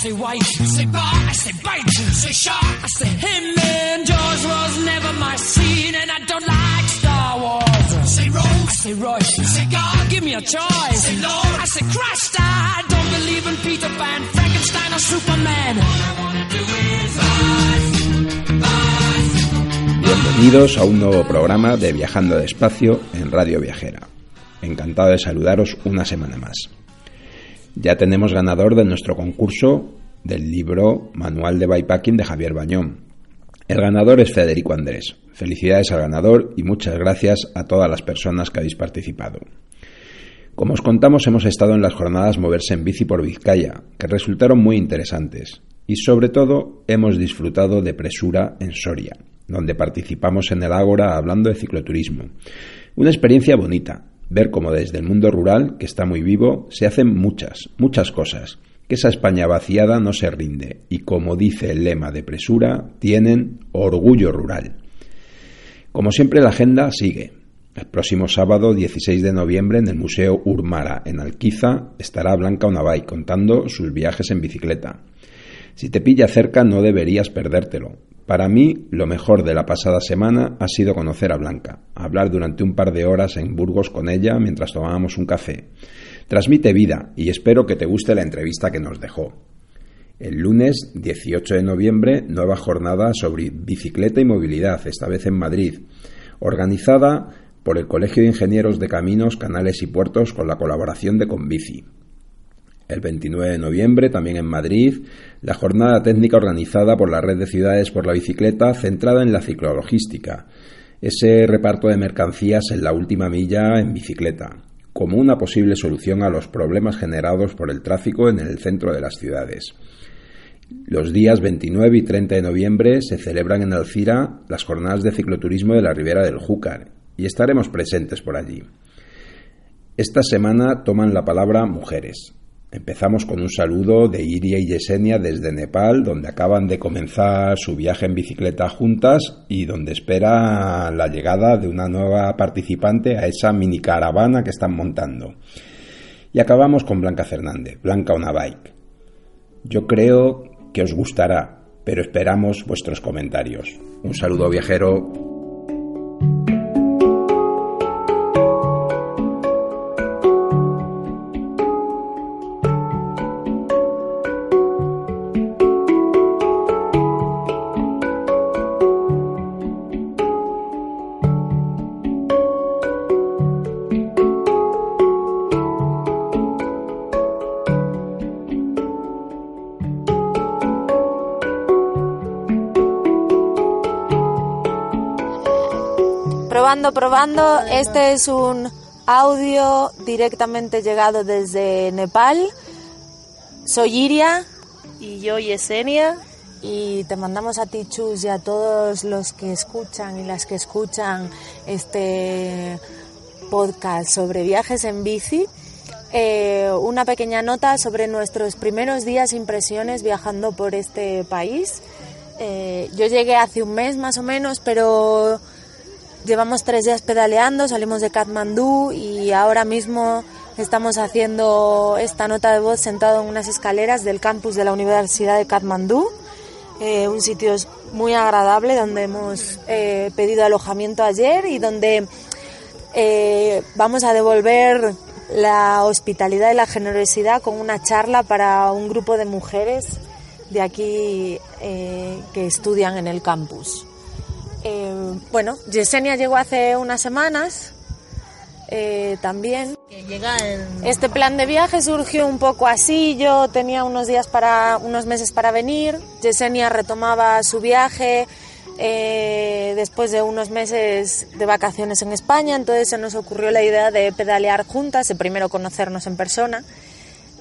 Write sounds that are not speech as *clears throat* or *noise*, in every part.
Say black, I say white. Say bar, I say bite. Say shark, I say him. And Jaws was never my scene, and I don't like Star Wars. Say Rose, I say Royce. Say God, give me a choice. Say Lord, I say Christ. I don't believe in Peter Pan, Frankenstein, or Superman. All I wanna do is bicycle, bicycle. Bienvenidos a un nuevo programa de Viajando Despacio en Radio Viajera. Encantado de saludaros una semana más. Ya tenemos ganador de nuestro concurso del libro Manual de Bikepacking de Javier Bañón. El ganador es Federico Andrés. Felicidades al ganador y muchas gracias a todas las personas que habéis participado. Como os contamos, hemos estado en las jornadas Moverse en Bici por Vizcaya, que resultaron muy interesantes. Y sobre todo, hemos disfrutado de Presura en Soria, donde participamos en el Ágora hablando de cicloturismo. Una experiencia bonita, ver cómo desde el mundo rural, que está muy vivo, se hacen muchas, muchas cosas, que esa España vaciada no se rinde y como dice el lema de Presura, tienen orgullo rural. Como siempre la agenda sigue. El próximo sábado 16 de noviembre en el Museo Urmara en Alquiza estará Blanca Unabay contando sus viajes en bicicleta. Si te pilla cerca no deberías perdértelo. Para mí, lo mejor de la pasada semana ha sido conocer a Blanca, hablar durante un par de horas en Burgos con ella mientras tomábamos un café. Transmite vida y espero que te guste la entrevista que nos dejó. El lunes 18 de noviembre, nueva jornada sobre bicicleta y movilidad, esta vez en Madrid, organizada por el Colegio de Ingenieros de Caminos, Canales y Puertos con la colaboración de Conbici. El 29 de noviembre, también en Madrid, la jornada técnica organizada por la Red de Ciudades por la Bicicleta centrada en la ciclologística, ese reparto de mercancías en la última milla en bicicleta, como una posible solución a los problemas generados por el tráfico en el centro de las ciudades. Los días 29 y 30 de noviembre se celebran en Alcira las jornadas de cicloturismo de la Ribera del Júcar y estaremos presentes por allí. Esta semana toman la palabra mujeres. Empezamos con un saludo de Iria y Yesenia desde Nepal, donde acaban de comenzar su viaje en bicicleta juntas y donde espera la llegada de una nueva participante a esa mini caravana que están montando. Y acabamos con Blanca Fernández, Blanca una bike. Yo creo que os gustará, pero esperamos vuestros comentarios. Un saludo viajero. Probando, probando. Este es un audio directamente llegado desde Nepal. Soy Iria Y yo, Yesenia, y te mandamos a ti, Chus, y a todos los que escuchan y las que escuchan este podcast sobre viajes en bici. eh, una pequeña nota sobre nuestros primeros días impresiones viajando por este país. Eh, yo llegué hace un mes más o menos, pero Llevamos tres días pedaleando, salimos de Katmandú y ahora mismo estamos haciendo esta nota de voz sentado en unas escaleras del campus de la Universidad de Katmandú, eh, un sitio muy agradable donde hemos eh, pedido alojamiento ayer y donde eh, vamos a devolver la hospitalidad y la generosidad con una charla para un grupo de mujeres de aquí que estudian en el campus. Eh, bueno, Yesenia llegó hace unas semanas eh, también. que llega en... Este plan de viaje surgió un poco así. Yo tenía unos días para, unos meses para venir. Yesenia retomaba su viaje eh, después de unos meses de vacaciones en España. Entonces se nos ocurrió la idea de pedalear juntas, de primero conocernos en persona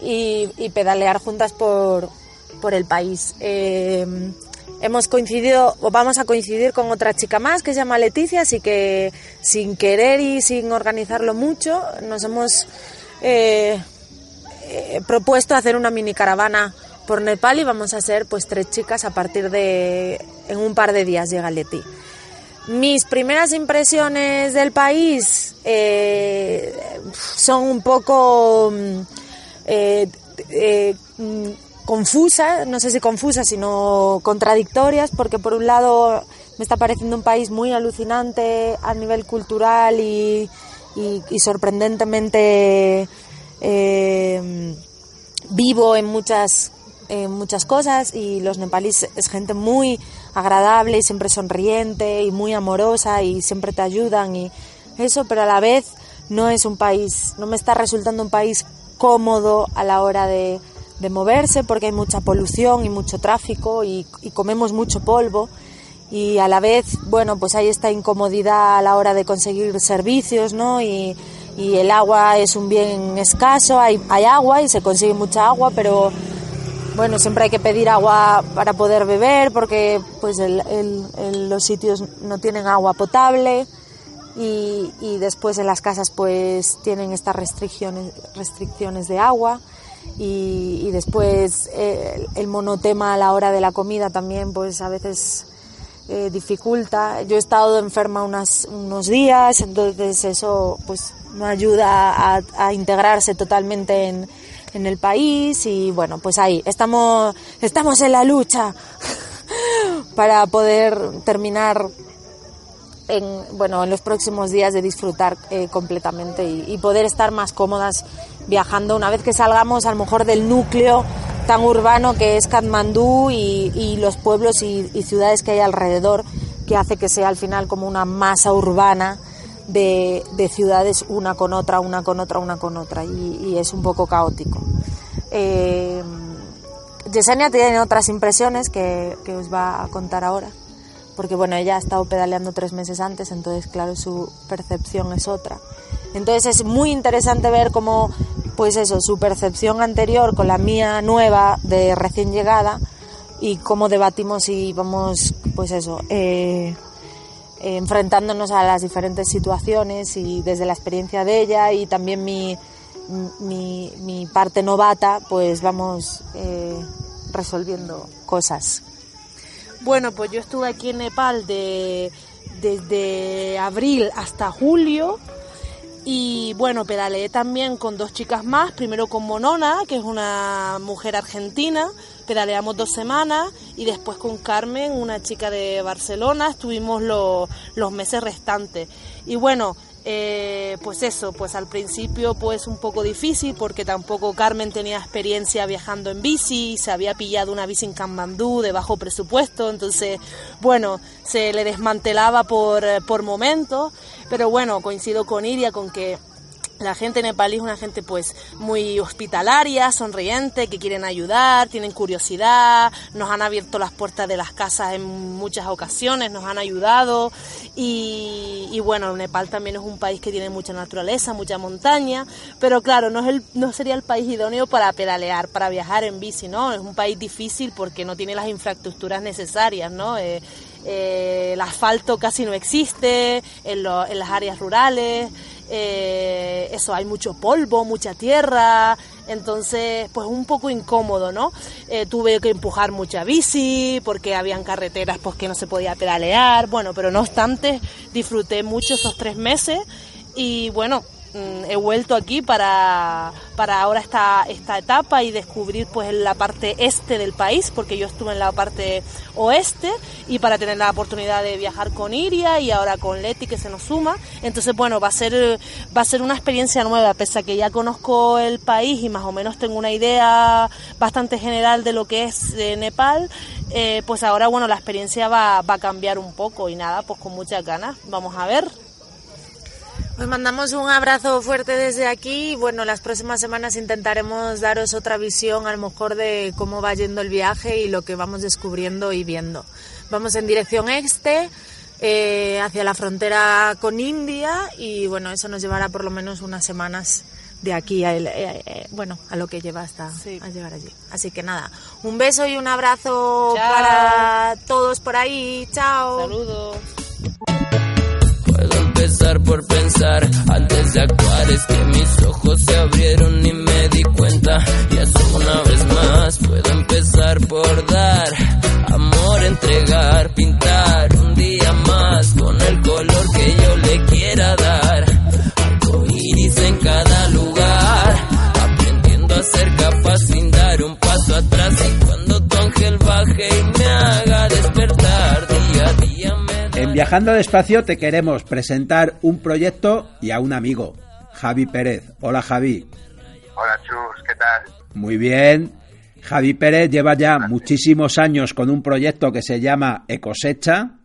y, y pedalear juntas por, por el país. Eh, hemos coincidido o vamos a coincidir con otra chica más que se llama Leticia, así que sin querer y sin organizarlo mucho nos hemos eh, eh, propuesto hacer una mini caravana por Nepal y vamos a ser pues tres chicas a partir de en un par de días llega Leti. Mis primeras impresiones del país eh, son un poco mm, mm, confusas, no sé si confusas, sino contradictorias, porque por un lado me está pareciendo un país muy alucinante a nivel cultural y, sorprendentemente vivo en muchas muchas cosas y los nepalíes es gente muy agradable y siempre sonriente y muy amorosa y siempre te ayudan y eso, pero a la vez no es un país, no me está resultando un país cómodo a la hora de, de moverse porque hay mucha polución y mucho tráfico y, y, comemos mucho polvo y a la vez, bueno, pues hay esta incomodidad a la hora de conseguir servicios, ¿no? Y, y el agua es un bien escaso, hay, agua y se consigue mucha agua, pero bueno, siempre hay que pedir agua para poder beber porque pues los sitios no tienen agua potable y, después en las casas pues tienen estas restricciones, restricciones de agua y, después eh, el monotema a la hora de la comida también pues a veces eh, dificulta. Yo he estado enferma unas, unos días, entonces eso pues no ayuda a integrarse totalmente en en el país y bueno, pues ahí estamos, estamos en la lucha *laughs* para poder terminar en, bueno, en los próximos días de disfrutar eh, completamente y, poder estar más cómodas viajando. Una vez que salgamos a lo mejor del núcleo tan urbano que es Katmandú y, los pueblos y, y, ciudades que hay alrededor que hace que sea al final como una masa urbana de, ciudades una con otra, una con otra, una con otra, y, es un poco caótico. Eh, Yesenia tiene otras impresiones que, os va a contar ahora, porque bueno, ella ha estado pedaleando tres meses antes, entonces claro, su percepción es otra. Entonces es muy interesante ver cómo, pues eso, su percepción anterior con la mía nueva de recién llegada y cómo debatimos y vamos, pues eso, eh, enfrentándonos a las diferentes situaciones y desde la experiencia de ella y también mi, mi, parte novata, pues vamos eh, resolviendo cosas. Bueno, pues yo estuve aquí en Nepal de, desde abril hasta julio. Y bueno, pedaleé también con dos chicas más, primero con Monona, que es una mujer argentina, pedaleamos dos semanas y después con Carmen, una chica de Barcelona, estuvimos los meses restantes. Y bueno, eh, pues eso, pues al principio pues un poco difícil porque tampoco Carmen tenía experiencia viajando en bici, se había pillado una bici en Kamandú de bajo presupuesto, entonces bueno, se le desmantelaba por, por momentos, pero bueno, coincido con Iria con que la gente nepalí es una gente pues muy hospitalaria, sonriente, que quieren ayudar, tienen curiosidad, nos han abierto las puertas de las casas en muchas ocasiones, nos han ayudado y, bueno, Nepal también es un país que tiene mucha naturaleza, mucha montaña, pero claro, no, es el, no sería el país idóneo para pedalear, para viajar en bici, ¿no? Es un país difícil porque no tiene las infraestructuras necesarias, ¿no? Eh, eh, el asfalto casi no existe en las áreas rurales, eh, eso, hay mucho polvo, mucha tierra, entonces pues un poco incómodo, ¿no? Eh, tuve que empujar mucha bici porque habían carreteras pues que no se podía pedalear, bueno, pero no obstante disfruté mucho esos tres meses y bueno, he vuelto aquí para, para ahora esta, esta etapa y descubrir pues la parte este del país, porque yo estuve en la parte oeste y para tener la oportunidad de viajar con Iria y ahora con Leti que se nos suma. Entonces, bueno, va a ser, va a ser una experiencia nueva, pese a que ya conozco el país y más o menos tengo una idea bastante general de lo que es eh, Nepal. Eh, pues ahora, bueno, la experiencia va, va a cambiar un poco y nada, pues con muchas ganas. Vamos a ver. Os mandamos un abrazo fuerte desde aquí y bueno, las próximas semanas intentaremos daros otra visión a lo mejor de cómo va yendo el viaje y lo que vamos descubriendo y viendo. Vamos en dirección este, eh, hacia la frontera con India y bueno, eso nos llevará por lo menos unas semanas de aquí a, el- eh, eh, bueno, a lo que lleva hasta Sí. a llegar allí. Así que nada, un beso y un abrazo Chao. para todos por ahí. Chao. Saludos. Puedo empezar por pensar antes de actuar es que mis ojos se abrieron y me di cuenta. Y eso una vez más puedo empezar por dar amor entregar pintar un día más con el color que yo le quiera dar. Iris en cada lugar aprendiendo a ser capaz sin dar un paso atrás. Y cuando tu ángel baje y me haga despertar En Viajando Despacio te queremos presentar un proyecto y a un amigo, Javi Pérez. Hola Javi. Hola Chus, ¿qué tal? Muy bien. Javi Pérez lleva ya muchísimos años con un proyecto que se llama Ecosecha,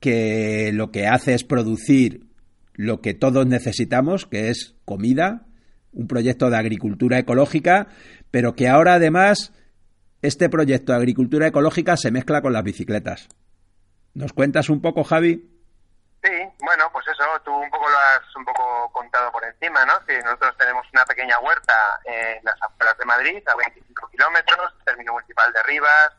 que lo que hace es producir lo que todos necesitamos, que es comida, un proyecto de agricultura ecológica, pero que ahora además este proyecto de agricultura ecológica se mezcla con las bicicletas. ¿Nos cuentas un poco, Javi? Sí, bueno, pues eso, tú un poco lo has un poco contado por encima, ¿no? Que nosotros tenemos una pequeña huerta en las afueras de Madrid, a 25 kilómetros, término municipal de Rivas,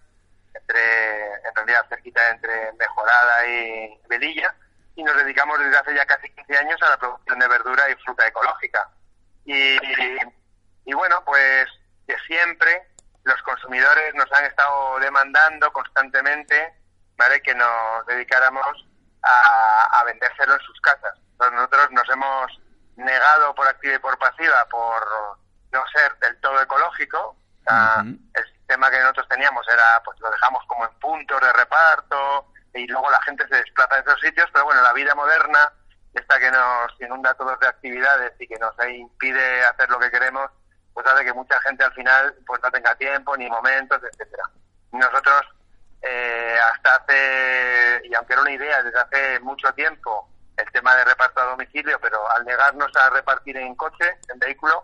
entre, en realidad cerquita entre Mejorada y Velilla, y nos dedicamos desde hace ya casi 15 años a la producción de verdura y fruta ecológica. Y, y bueno, pues de siempre los consumidores nos han estado demandando constantemente, ¿vale? Que nos dedicáramos a, a vendérselo en sus casas. Entonces nosotros nos hemos negado por activa y por pasiva por no ser del todo ecológico. O sea, Ujú. El sistema que nosotros teníamos era, pues lo dejamos como en puntos de reparto y luego la gente se desplaza de esos sitios, pero bueno, la vida moderna, esta que nos inunda todos de actividades y que nos impide hacer lo que queremos, pues hace que mucha gente al final pues no tenga tiempo ni momentos, etcétera. Nosotros eh, hasta hace, y aunque era una idea desde hace mucho tiempo, el tema de reparto a domicilio, pero al negarnos a repartir en coche, en vehículo,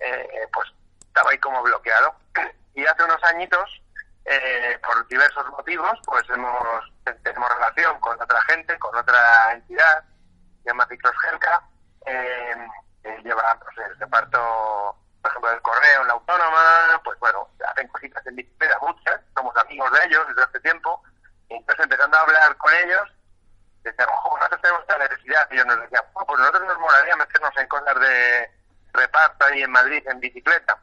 eh, pues estaba ahí como bloqueado. *clears throat* Y hace unos añitos, eh, por diversos motivos, pues hemos tenemos relación con otra gente, con otra entidad, se llama Ciclosgelca, eh, que lleva pues, el reparto, por ejemplo, del correo en la autónoma, pues bueno, hacen cositas en bicicleta muchas, somos amigos de ellos desde hace tiempo, y entonces empezando a hablar con ellos, decían, ojo, nosotros tenemos esta necesidad, y ellos nos decían, "Oh, pues nosotros nos molaría meternos en cosas de reparto ahí en Madrid en bicicleta.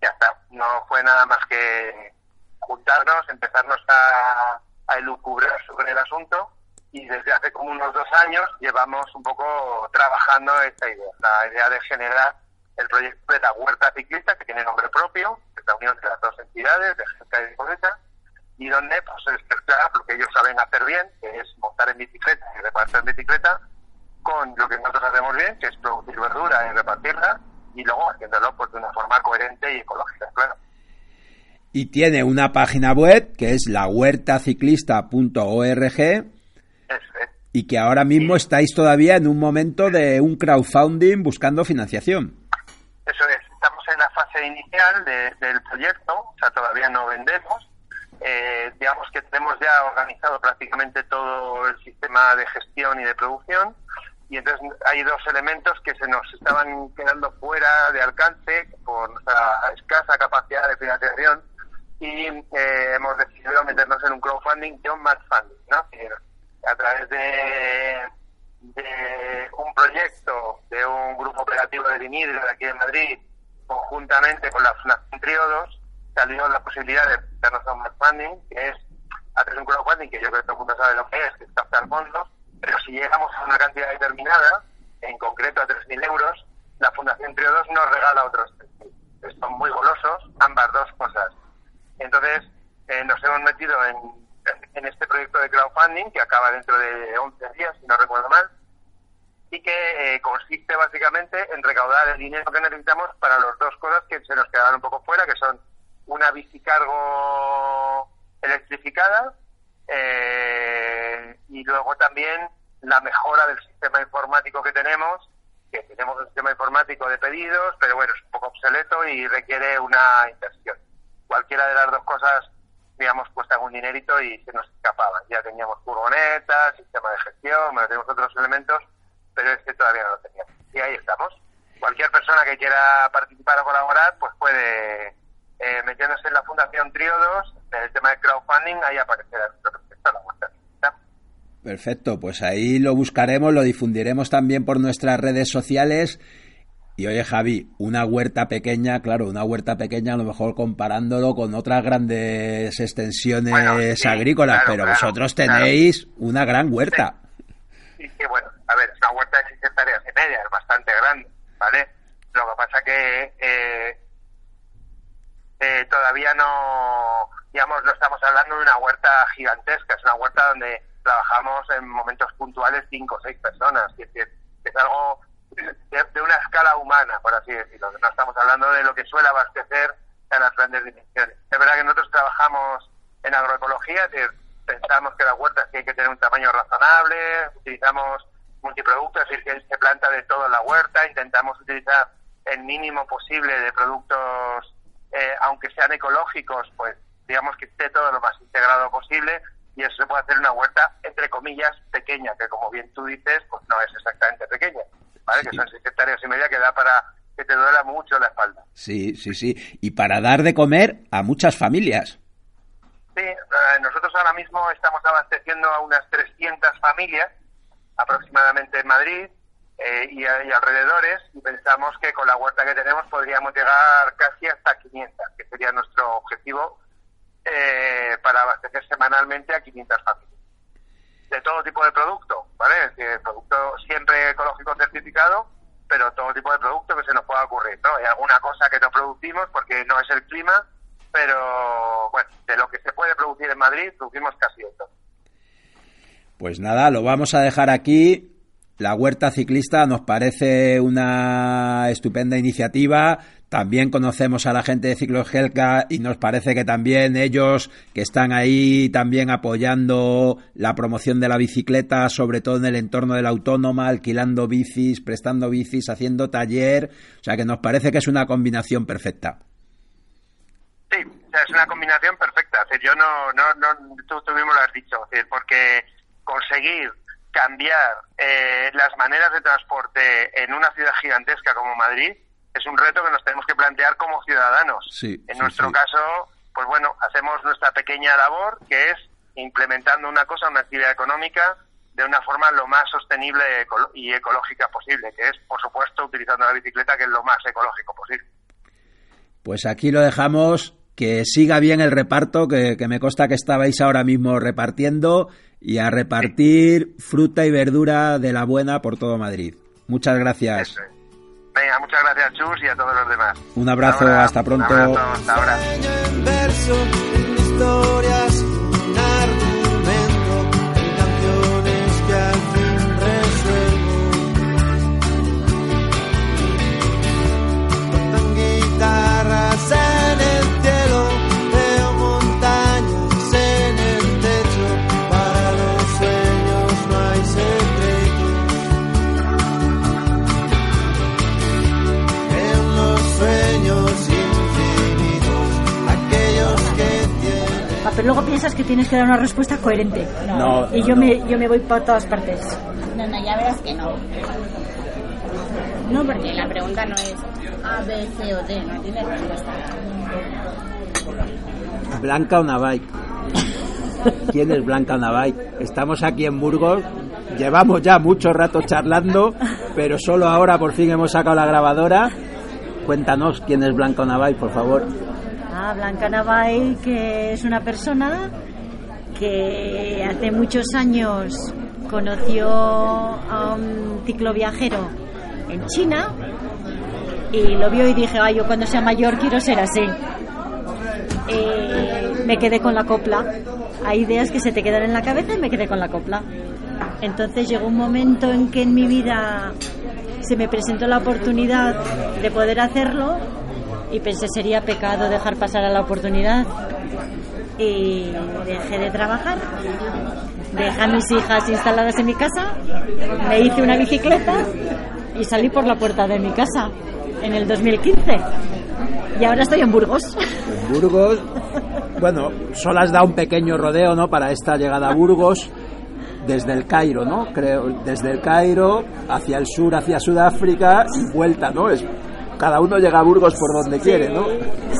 Ya está, no fue nada más que juntarnos, empezarnos a, a elucubrar sobre el asunto y desde hace como unos dos años llevamos un poco trabajando esta idea, la idea de generar el proyecto de la huerta ciclista que tiene nombre propio, que es la unión de las dos entidades, de Gesca y de Cosecha, y donde pues es mezclar lo que ellos saben hacer bien, que es montar en bicicleta y repartir en bicicleta, con lo que nosotros hacemos bien, que es producir verdura y repartirla, y luego haciéndolo pues de una forma coherente y ecológica, claro. Y tiene una página web que es la huertaciclista.org Eso es. y que ahora mismo estáis todavía en un momento de un crowdfunding buscando financiación. Eso es, estamos en la fase inicial de- del proyecto, o sea, todavía no vendemos. Eh, digamos que tenemos ya organizado prácticamente todo el sistema de gestión y de producción. Y entonces hay dos elementos que se nos estaban quedando fuera de alcance por nuestra escasa capacidad de financiación y eh, hemos decidido meternos en un crowdfunding John Match Funding, ¿no? A través de, de un proyecto de un grupo operativo de Vinidro de aquí de Madrid, conjuntamente con la Fundación Triodos, salió la posibilidad de meternos a un Match Funding, que es hacer un crowdfunding que yo creo que todo el mundo sabe lo que es, que es captar fondos, pero si llegamos a una cantidad determinada, en concreto a 3.000 euros, la Fundación Triodos nos regala otros 3.000. Son muy golosos, ambas dos cosas. Entonces, eh, nos hemos metido en, en este proyecto de crowdfunding que acaba dentro de 11 días, si no recuerdo mal, y que eh, consiste básicamente en recaudar el dinero que necesitamos para las dos cosas que se nos quedaban un poco fuera, que son una bicicargo electrificada eh, y luego también la mejora del sistema informático que tenemos, que tenemos un sistema informático de pedidos, pero bueno, es un poco obsoleto y requiere una inversión. Cualquiera de las dos cosas, digamos, cuesta un dinerito y se nos escapaban. Ya teníamos furgonetas, sistema de gestión, bueno, tenemos otros elementos, pero este todavía no lo teníamos. Y ahí estamos. Cualquier que quiera participar o colaborar, pues puede, eh, metiéndose en la Fundación Triodos, en el tema de crowdfunding, ahí aparecerá nuestro proyecto, la ciclista. Perfecto, pues ahí lo buscaremos, lo difundiremos también por nuestras redes sociales. Y oye, Javi, una huerta pequeña, claro, una huerta pequeña, a lo mejor comparándolo con otras grandes extensiones Bueno, sí, agrícolas, claro, pero claro, vosotros claro. tenéis una gran huerta. Sí, sí, bueno, a ver, es una huerta de 6 hectáreas y media, es bastante grande, ¿vale? Lo que pasa que eh, eh, todavía no, digamos, no estamos hablando de una huerta gigantesca, es una huerta donde trabajamos en momentos puntuales cinco o seis personas, es decir, es algo de, una escala humana, por así decirlo, no estamos hablando de lo que suele abastecer a las grandes dimensiones. Es verdad que nosotros trabajamos en agroecología, decir, pensamos que las huertas tienen que tener un tamaño razonable, utilizamos multiproductos, es decir, que se planta de todo en la huerta, intentamos utilizar el mínimo posible de productos, eh, aunque sean ecológicos, pues digamos que esté todo lo más integrado posible y eso se puede hacer en una huerta, entre comillas, pequeña, que como bien tú dices, pues no es exactamente pequeña, ¿vale? Sí. Que son seis hectáreas y media que da para que te duela mucho la espalda. Sí, sí, sí. Y para dar de comer a muchas familias. Sí, eh, nosotros ahora mismo estamos abasteciendo a unas 300 familias aproximadamente en Madrid eh, y, y alrededores y pensamos que con la huerta que tenemos podríamos llegar casi hasta 500, que sería nuestro objetivo eh, para abastecer semanalmente a 500 familias. De todo tipo de producto, ¿vale? Es decir, producto siempre ecológico certificado, pero todo tipo de producto que se nos pueda ocurrir, ¿no? Hay alguna cosa que no producimos porque no es el clima, pero bueno, de lo que se puede producir en Madrid, producimos casi esto. Pues nada, lo vamos a dejar aquí. La huerta ciclista nos parece una estupenda iniciativa. También conocemos a la gente de Ciclogelca y nos parece que también ellos que están ahí también apoyando la promoción de la bicicleta, sobre todo en el entorno de la autónoma, alquilando bicis, prestando bicis, haciendo taller. O sea que nos parece que es una combinación perfecta. Sí, es una combinación perfecta. Yo no, no, no tú, mismo lo has dicho, porque conseguir cambiar eh, las maneras de transporte en una ciudad gigantesca como Madrid es un reto que nos tenemos que plantear como ciudadanos. Sí, en sí, nuestro sí. caso, pues bueno, hacemos nuestra pequeña labor, que es implementando una cosa, una actividad económica, de una forma lo más sostenible y ecológica posible, que es, por supuesto, utilizando la bicicleta, que es lo más ecológico posible. Pues aquí lo dejamos. Que siga bien el reparto, que, que me consta que estabais ahora mismo repartiendo y a repartir fruta y verdura de la buena por todo Madrid. Muchas gracias. Eso es. Venga, muchas gracias, Chus, y a todos los demás. Un abrazo, Ahora, hasta pronto. Un abrazo, hasta ahora. Pero luego piensas que tienes que dar una respuesta coherente. No, y no, yo, no. Me, yo me voy para todas partes. No, no, ya verás que no. No, porque la pregunta no es A, B, C o D, no tiene respuesta. Blanca Onabay. ¿Quién es Blanca Onabay? Estamos aquí en Burgos. Llevamos ya mucho rato charlando, pero solo ahora por fin hemos sacado la grabadora. Cuéntanos quién es Blanca Onabay, por favor. Ah, Blanca Navai, que es una persona que hace muchos años conoció a un cicloviajero en China y lo vio y dije, ay, yo cuando sea mayor quiero ser así. Eh, me quedé con la copla. Hay ideas que se te quedan en la cabeza y me quedé con la copla. Entonces llegó un momento en que en mi vida se me presentó la oportunidad de poder hacerlo y pensé sería pecado dejar pasar a la oportunidad y dejé de trabajar dejé a mis hijas instaladas en mi casa me hice una bicicleta y salí por la puerta de mi casa en el 2015 y ahora estoy en Burgos En Burgos. Bueno, solo has dado un pequeño rodeo, ¿no? Para esta llegada a Burgos desde el Cairo, ¿no? Creo, desde el Cairo hacia el sur, hacia Sudáfrica y vuelta, ¿no? Es cada uno llega a Burgos por donde quiere, ¿no?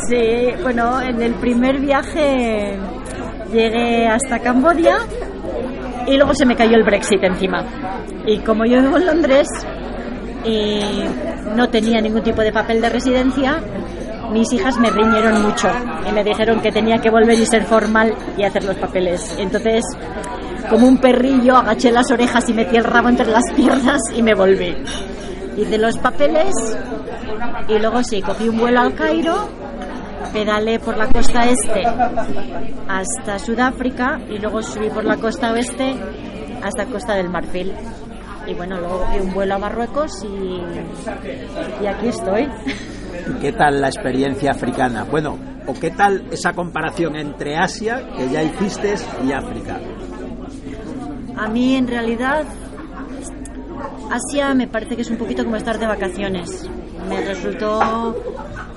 Sí, bueno, en el primer viaje llegué hasta Cambodia y luego se me cayó el Brexit encima. Y como yo vivo en Londres y no tenía ningún tipo de papel de residencia, mis hijas me riñeron mucho y me dijeron que tenía que volver y ser formal y hacer los papeles. Entonces, como un perrillo, agaché las orejas y metí el rabo entre las piernas y me volví. Hice los papeles y luego sí, cogí un vuelo al Cairo, pedalé por la costa este hasta Sudáfrica y luego subí por la costa oeste hasta Costa del Marfil. Y bueno, luego cogí un vuelo a Marruecos y, y aquí estoy. ¿Y ¿Qué tal la experiencia africana? Bueno, ¿o qué tal esa comparación entre Asia, que ya hiciste, y África? A mí en realidad Asia me parece que es un poquito como estar de vacaciones. Me resultó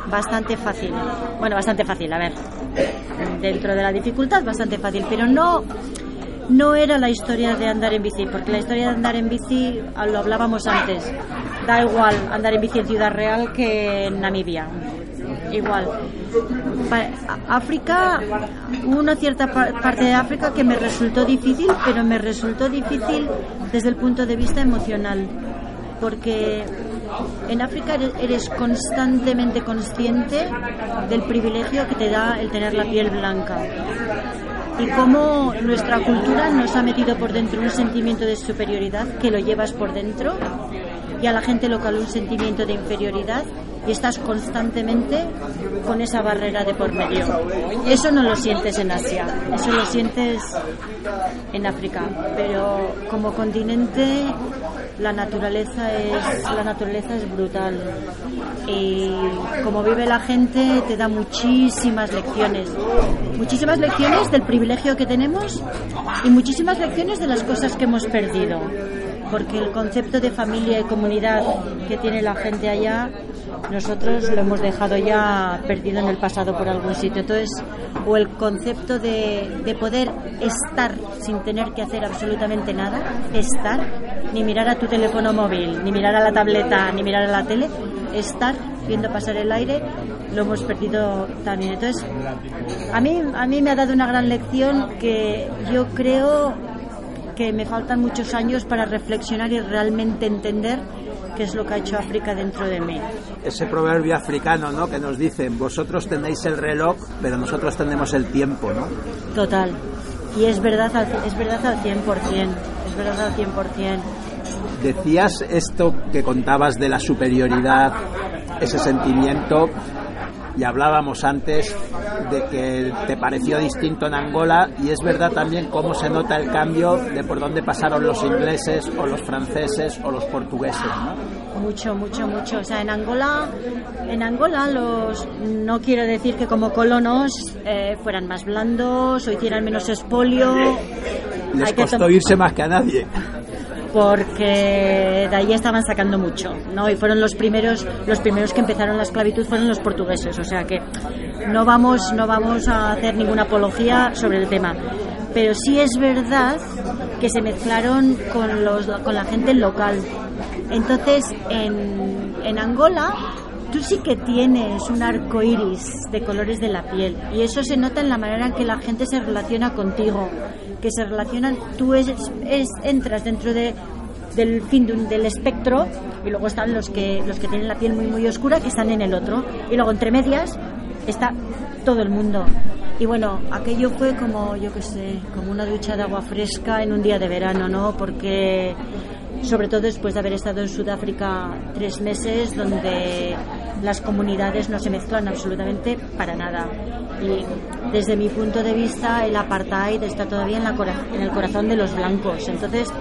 bastante fácil. Bueno, bastante fácil, a ver. Dentro de la dificultad, bastante fácil. Pero no, no era la historia de andar en bici, porque la historia de andar en bici lo hablábamos antes. Da igual andar en bici en Ciudad Real que en Namibia. Igual. Pa- África, una cierta pa- parte de África que me resultó difícil, pero me resultó difícil desde el punto de vista emocional. Porque en África eres constantemente consciente del privilegio que te da el tener la piel blanca y cómo nuestra cultura nos ha metido por dentro un sentimiento de superioridad que lo llevas por dentro y a la gente local un sentimiento de inferioridad y estás constantemente con esa barrera de por medio. Eso no lo sientes en Asia, eso lo sientes en África, pero como continente la naturaleza es la naturaleza es brutal. Y como vive la gente te da muchísimas lecciones. Muchísimas lecciones del privilegio que tenemos y muchísimas lecciones de las cosas que hemos perdido porque el concepto de familia y comunidad que tiene la gente allá nosotros lo hemos dejado ya perdido en el pasado por algún sitio. Entonces o el concepto de, de poder estar sin tener que hacer absolutamente nada estar ni mirar a tu teléfono móvil ni mirar a la tableta ni mirar a la tele estar viendo pasar el aire lo hemos perdido también. Entonces a mí a mí me ha dado una gran lección que yo creo que me faltan muchos años para reflexionar y realmente entender qué es lo que ha hecho África dentro de mí. Ese proverbio africano, ¿no? Que nos dicen, vosotros tenéis el reloj, pero nosotros tenemos el tiempo, ¿no? Total. Y es verdad, es verdad al 100%. Es verdad al 100%. Decías esto que contabas de la superioridad, ese sentimiento, y hablábamos antes de que te pareció distinto en Angola, y es verdad también cómo se nota el cambio de por dónde pasaron los ingleses o los franceses o los portugueses, ¿no? Mucho, mucho, mucho. O sea, en Angola, en Angola los, no quiero decir que como colonos eh, fueran más blandos o hicieran menos expolio. Les Hay que costó tom- irse más que a nadie. Porque de ahí estaban sacando mucho, ¿no? Y fueron los primeros, los primeros que empezaron la esclavitud fueron los portugueses, o sea que no vamos, no vamos a hacer ninguna apología sobre el tema. Pero sí es verdad que se mezclaron con los con la gente local. Entonces, en, en Angola tú sí que tienes un arco iris de colores de la piel y eso se nota en la manera en que la gente se relaciona contigo, que se relacionan, tú es, es- entras dentro de del fin de un- del espectro y luego están los que los que tienen la piel muy muy oscura que están en el otro. Y luego entre medias está todo el mundo. Y bueno aquello fue como yo qué sé como una ducha de agua fresca en un día de verano no porque sobre todo después de haber estado en Sudáfrica tres meses donde las comunidades no se mezclan absolutamente para nada y desde mi punto de vista el apartheid está todavía en, el corazón de los blancos entonces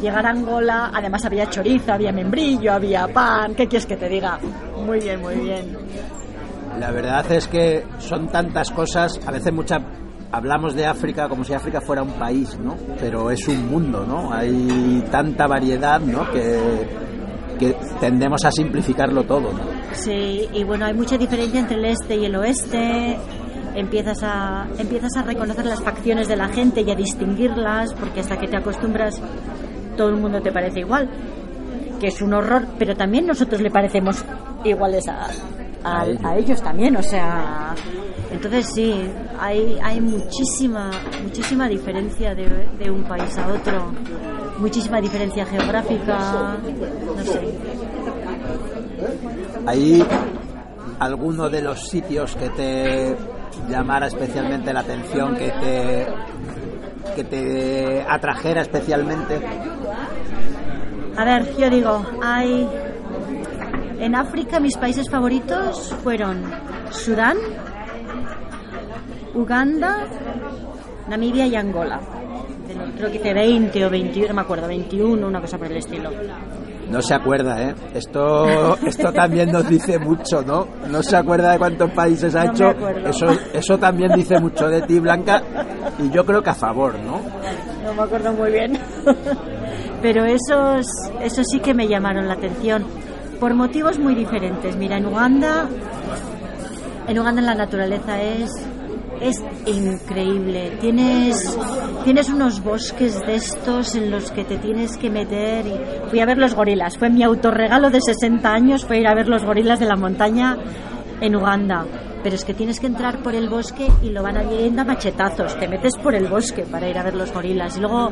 llegar a Angola además había chorizo, había membrillo, había pan ¿qué quieres que te diga? muy bien, muy bien La verdad es que son tantas cosas, a veces muchas hablamos de África como si África fuera un país, ¿no? Pero es un mundo, ¿no? Hay tanta variedad, ¿no? Que tendemos a simplificarlo todo, ¿no? Sí, y bueno, hay mucha diferencia entre el este y el oeste. Empiezas a, empiezas a reconocer las facciones de la gente y a distinguirlas, porque hasta que te acostumbras, todo el mundo te parece igual. Que es un horror, pero también nosotros le parecemos iguales a, a, a ellos también, o sea, entonces sí, hay, hay muchísima, muchísima diferencia de, de un país a otro, muchísima diferencia geográfica, no sé. ¿Hay alguno de los sitios que te llamara especialmente la atención, que te, que te atrajera especialmente? A ver, yo digo, hay... En África mis países favoritos fueron Sudán, Uganda, Namibia y Angola. Creo que hice 20 o 21, no me acuerdo, 21, una cosa por el estilo. No se acuerda, ¿eh? Esto, esto también nos dice mucho, ¿no? No se acuerda de cuántos países ha No hecho. Eso, eso también dice mucho de ti, Blanca. Y yo creo que a favor, ¿no? No me acuerdo muy bien. *laughs* Pero esos, esos sí que me llamaron la atención. Por motivos muy diferentes. Mira, en Uganda, en Uganda la naturaleza es, es increíble. Tienes, tienes unos bosques de estos en los que te tienes que meter. Y fui a ver los gorilas. Fue mi autorregalo de 60 años, fue ir a ver los gorilas de la montaña en Uganda. Pero es que tienes que entrar por el bosque y lo van a machetazos. Te metes por el bosque para ir a ver los gorilas. Y luego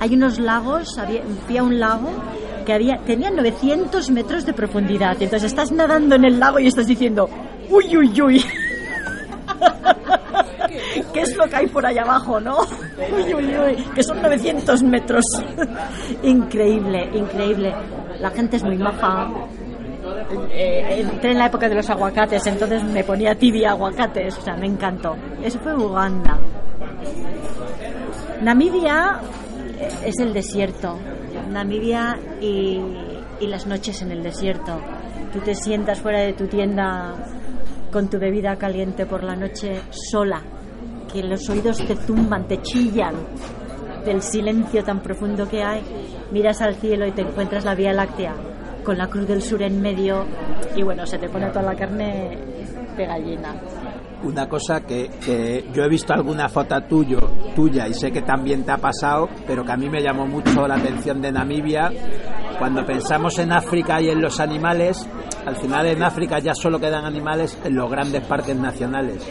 hay unos lagos, había, un lago que había, tenía 900 metros de profundidad. Entonces estás nadando en el lago y estás diciendo, uy, uy, uy. *laughs* *laughs* ¿Qué es lo que hay por allá abajo, no? Uy, uy, uy, que son 900 metros. *laughs* increíble, increíble. La gente es muy maja. Eh, entré en la época de los aguacates, entonces me ponía tibia aguacates, o sea, me encantó. Eso fue Uganda. Namibia eh, es el desierto. Namibia y, y las noches en el desierto. Tú te sientas fuera de tu tienda con tu bebida caliente por la noche sola, que los oídos te zumban, te chillan del silencio tan profundo que hay. Miras al cielo y te encuentras la Vía Láctea con la Cruz del Sur en medio y bueno, se te pone toda la carne de gallina. Una cosa que, que yo he visto alguna foto tuyo, tuya y sé que también te ha pasado, pero que a mí me llamó mucho la atención de Namibia. Cuando pensamos en África y en los animales, al final en África ya solo quedan animales en los grandes parques nacionales.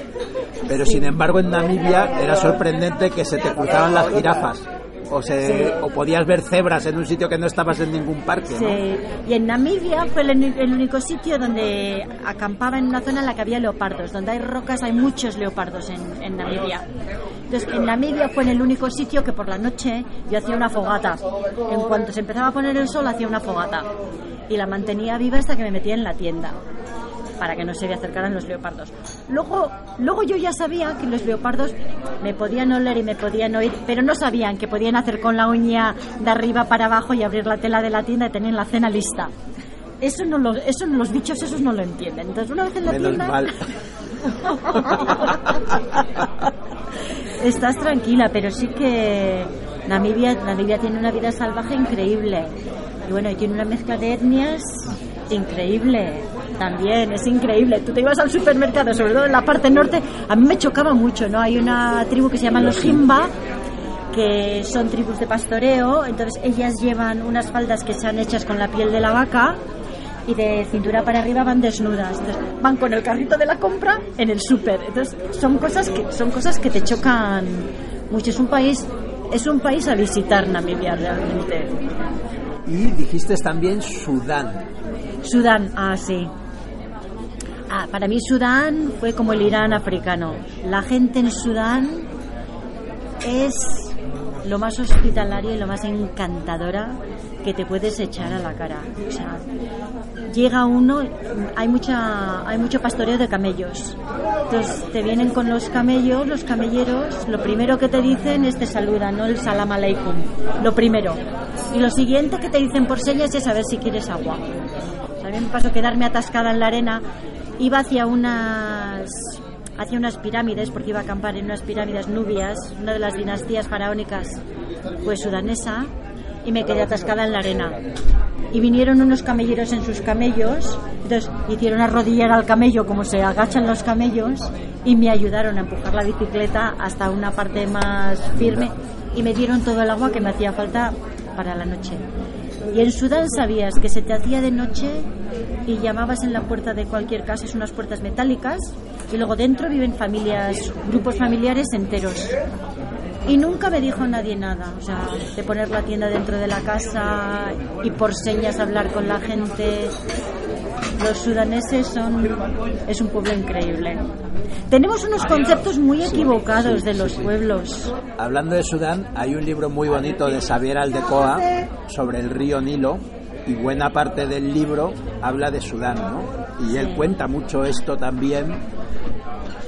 Pero sin embargo en Namibia era sorprendente que se te cruzaban las jirafas. O, se, o podías ver cebras en un sitio que no estabas en ningún parque. ¿no? Sí, y en Namibia fue el, el único sitio donde acampaba en una zona en la que había leopardos. Donde hay rocas hay muchos leopardos en, en Namibia. Entonces, en Namibia fue en el único sitio que por la noche yo hacía una fogata. En cuanto se empezaba a poner el sol, hacía una fogata. Y la mantenía viva hasta que me metía en la tienda para que no se me acercaran los leopardos. Luego, luego yo ya sabía que los leopardos me podían oler y me podían oír, pero no sabían que podían hacer con la uña de arriba para abajo y abrir la tela de la tienda y tener la cena lista. Eso no lo, eso no- los bichos esos no lo entienden. Entonces una vez en la Menos tienda mal. *laughs* estás tranquila, pero sí que Namibia, Namibia tiene una vida salvaje increíble. Y bueno, tiene una mezcla de etnias increíble. También, es increíble. Tú te ibas al supermercado, sobre todo en la parte norte, a mí me chocaba mucho, ¿no? Hay una tribu que se llaman los Himba, que son tribus de pastoreo, entonces ellas llevan unas faldas que están hechas con la piel de la vaca y de cintura para arriba van desnudas. Entonces, van con el carrito de la compra en el súper. Entonces, son cosas que son cosas que te chocan mucho. Es un país es un país a visitar Namibia realmente. Y dijiste también Sudán. Sudán, ah, sí. Ah, para mí Sudán fue como el Irán africano. La gente en Sudán es lo más hospitalaria y lo más encantadora que te puedes echar a la cara. O sea, llega uno, hay mucha, hay mucho pastoreo de camellos. Entonces te vienen con los camellos, los camelleros, lo primero que te dicen es te saludan, ¿no? El salam aleikum, lo primero. Y lo siguiente que te dicen por señas es a ver si quieres agua. Mí me pasó quedarme atascada en la arena, iba hacia unas hacia unas pirámides, porque iba a acampar en unas pirámides nubias, una de las dinastías faraónicas pues sudanesa, y me quedé atascada en la arena. Y vinieron unos camelleros en sus camellos, entonces hicieron arrodillar al camello como se agachan los camellos, y me ayudaron a empujar la bicicleta hasta una parte más firme, y me dieron todo el agua que me hacía falta para la noche. Y en Sudán sabías que se te hacía de noche y llamabas en la puerta de cualquier casa, es unas puertas metálicas, y luego dentro viven familias, grupos familiares enteros. Y nunca me dijo nadie nada, o sea, de poner la tienda dentro de la casa y por señas hablar con la gente. Los sudaneses son es un pueblo increíble. Tenemos unos conceptos muy equivocados de los pueblos. Hablando de Sudán, hay un libro muy bonito de Xavier Aldecoa sobre el río Nilo y buena parte del libro habla de Sudán, ¿no? Y él cuenta mucho esto también.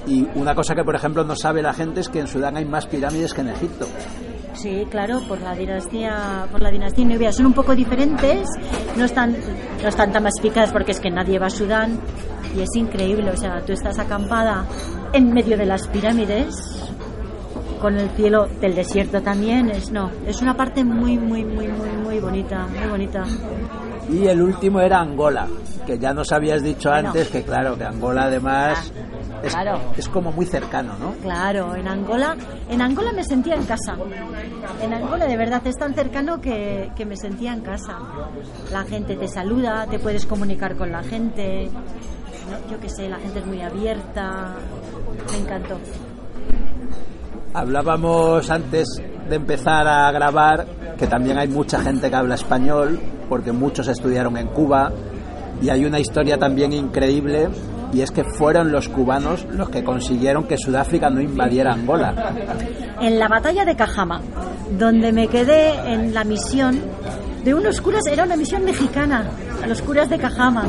Y una cosa que, por ejemplo, no sabe la gente es que en Sudán hay más pirámides que en Egipto. Sí, claro, por la dinastía, por la dinastía nubia. Son un poco diferentes, no están, no están tan masificadas porque es que nadie va a Sudán y es increíble. O sea, tú estás acampada en medio de las pirámides con el cielo del desierto también. Es no, es una parte muy, muy, muy, muy, muy bonita, muy bonita. Y el último era Angola, que ya nos habías dicho antes que claro, que Angola además es, claro. es como muy cercano, ¿no? Claro, en Angola, en Angola me sentía en casa. En Angola de verdad es tan cercano que, que me sentía en casa. La gente te saluda, te puedes comunicar con la gente. Yo qué sé, la gente es muy abierta. Me encantó. Hablábamos antes de empezar a grabar que también hay mucha gente que habla español, porque muchos estudiaron en Cuba, y hay una historia también increíble, y es que fueron los cubanos los que consiguieron que Sudáfrica no invadiera Angola. En la batalla de Cajama, donde me quedé en la misión de unos curas, era una misión mexicana, los curas de Cajama,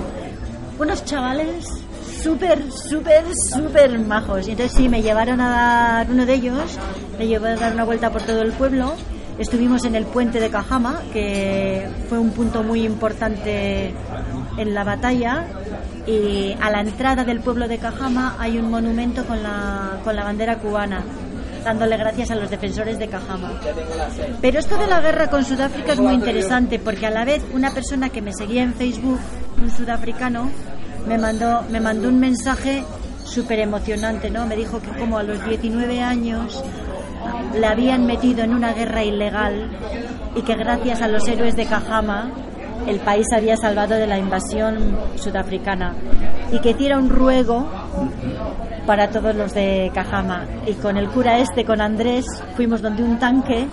unos chavales súper, súper, súper majos. Y entonces sí, me llevaron a dar, uno de ellos, me llevó a dar una vuelta por todo el pueblo. Estuvimos en el puente de Cajama, que fue un punto muy importante en la batalla. Y a la entrada del pueblo de Cajama hay un monumento con la, con la bandera cubana dándole gracias a los defensores de Cajama. Pero esto de la guerra con Sudáfrica es muy interesante porque a la vez una persona que me seguía en Facebook, un sudafricano, me mandó, me mandó un mensaje súper emocionante, ¿no? Me dijo que como a los 19 años le habían metido en una guerra ilegal y que gracias a los héroes de Cajama el país había salvado de la invasión sudafricana y que hiciera un ruego para todos los de Cajama. Y con el cura este, con Andrés, fuimos donde un tanque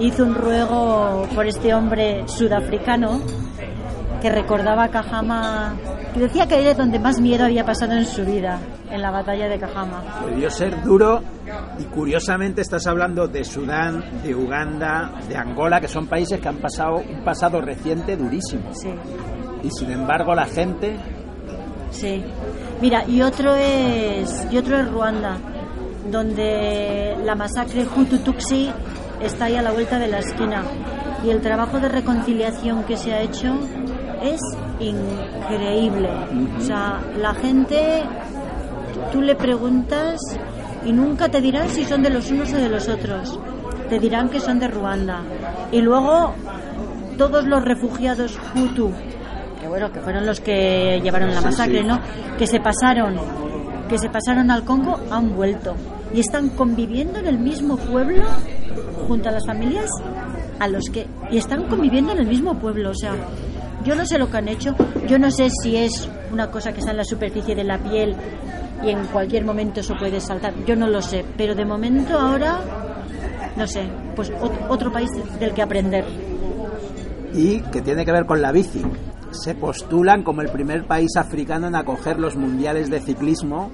hizo un ruego por este hombre sudafricano que recordaba a Cajama, que decía que era donde más miedo había pasado en su vida, en la batalla de Cajama. Debió ser duro y curiosamente estás hablando de Sudán, de Uganda, de Angola, que son países que han pasado un pasado reciente durísimo. Sí. Y sin embargo la gente Sí. Mira, y otro es y otro es Ruanda, donde la masacre Hutu Tutsi está ahí a la vuelta de la esquina y el trabajo de reconciliación que se ha hecho es increíble. O sea, la gente tú le preguntas y nunca te dirán si son de los unos o de los otros. Te dirán que son de Ruanda. Y luego todos los refugiados Hutu que bueno, que fueron los que llevaron la masacre, ¿no? Que se pasaron, que se pasaron al Congo, han vuelto y están conviviendo en el mismo pueblo junto a las familias a los que y están conviviendo en el mismo pueblo, o sea, yo no sé lo que han hecho, yo no sé si es una cosa que está en la superficie de la piel y en cualquier momento eso puede saltar, yo no lo sé, pero de momento ahora no sé, pues otro país del que aprender. Y que tiene que ver con la bici se postulan como el primer país africano en acoger los mundiales de ciclismo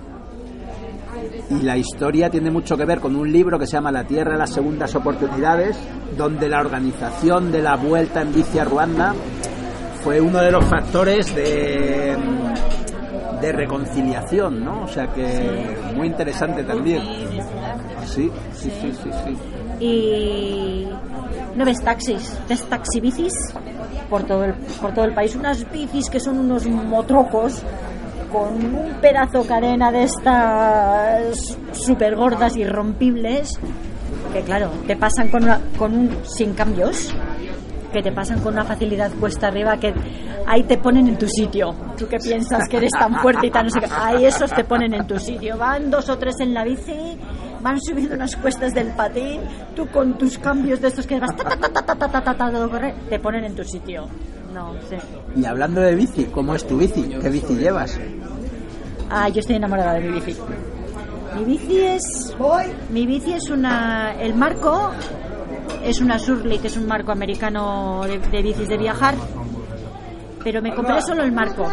y la historia tiene mucho que ver con un libro que se llama La Tierra de las Segundas Oportunidades, donde la organización de la vuelta en bici a Ruanda fue uno de los factores de, de reconciliación, ¿no? O sea que muy interesante también. Sí, sí, sí, sí, sí. Y no ves taxis, ves taxibicis por todo el, por todo el país, unas bicis que son unos motrocos con un pedazo cadena de estas súper gordas y rompibles que claro, te pasan con, una, con un sin cambios que te pasan con una facilidad cuesta arriba que ahí te ponen en tu sitio. Tú que piensas que eres tan fuerte y tan no sé qué, ahí esos te ponen en tu sitio. Van dos o tres en la bici, van subiendo unas cuestas del patín, tú con tus cambios de estos que vas ta, ta, ta, ta, ta, ta, ta, ta, correr, te ponen en tu sitio. No, sí. Y hablando de bici, ¿cómo es tu bici? ¿Qué bici llevas? Ah, yo estoy enamorada de mi bici. Mi bici es. Mi bici es una. El marco es una Surly, que es un marco americano de, de bicis de viajar. Pero me compré solo el marco.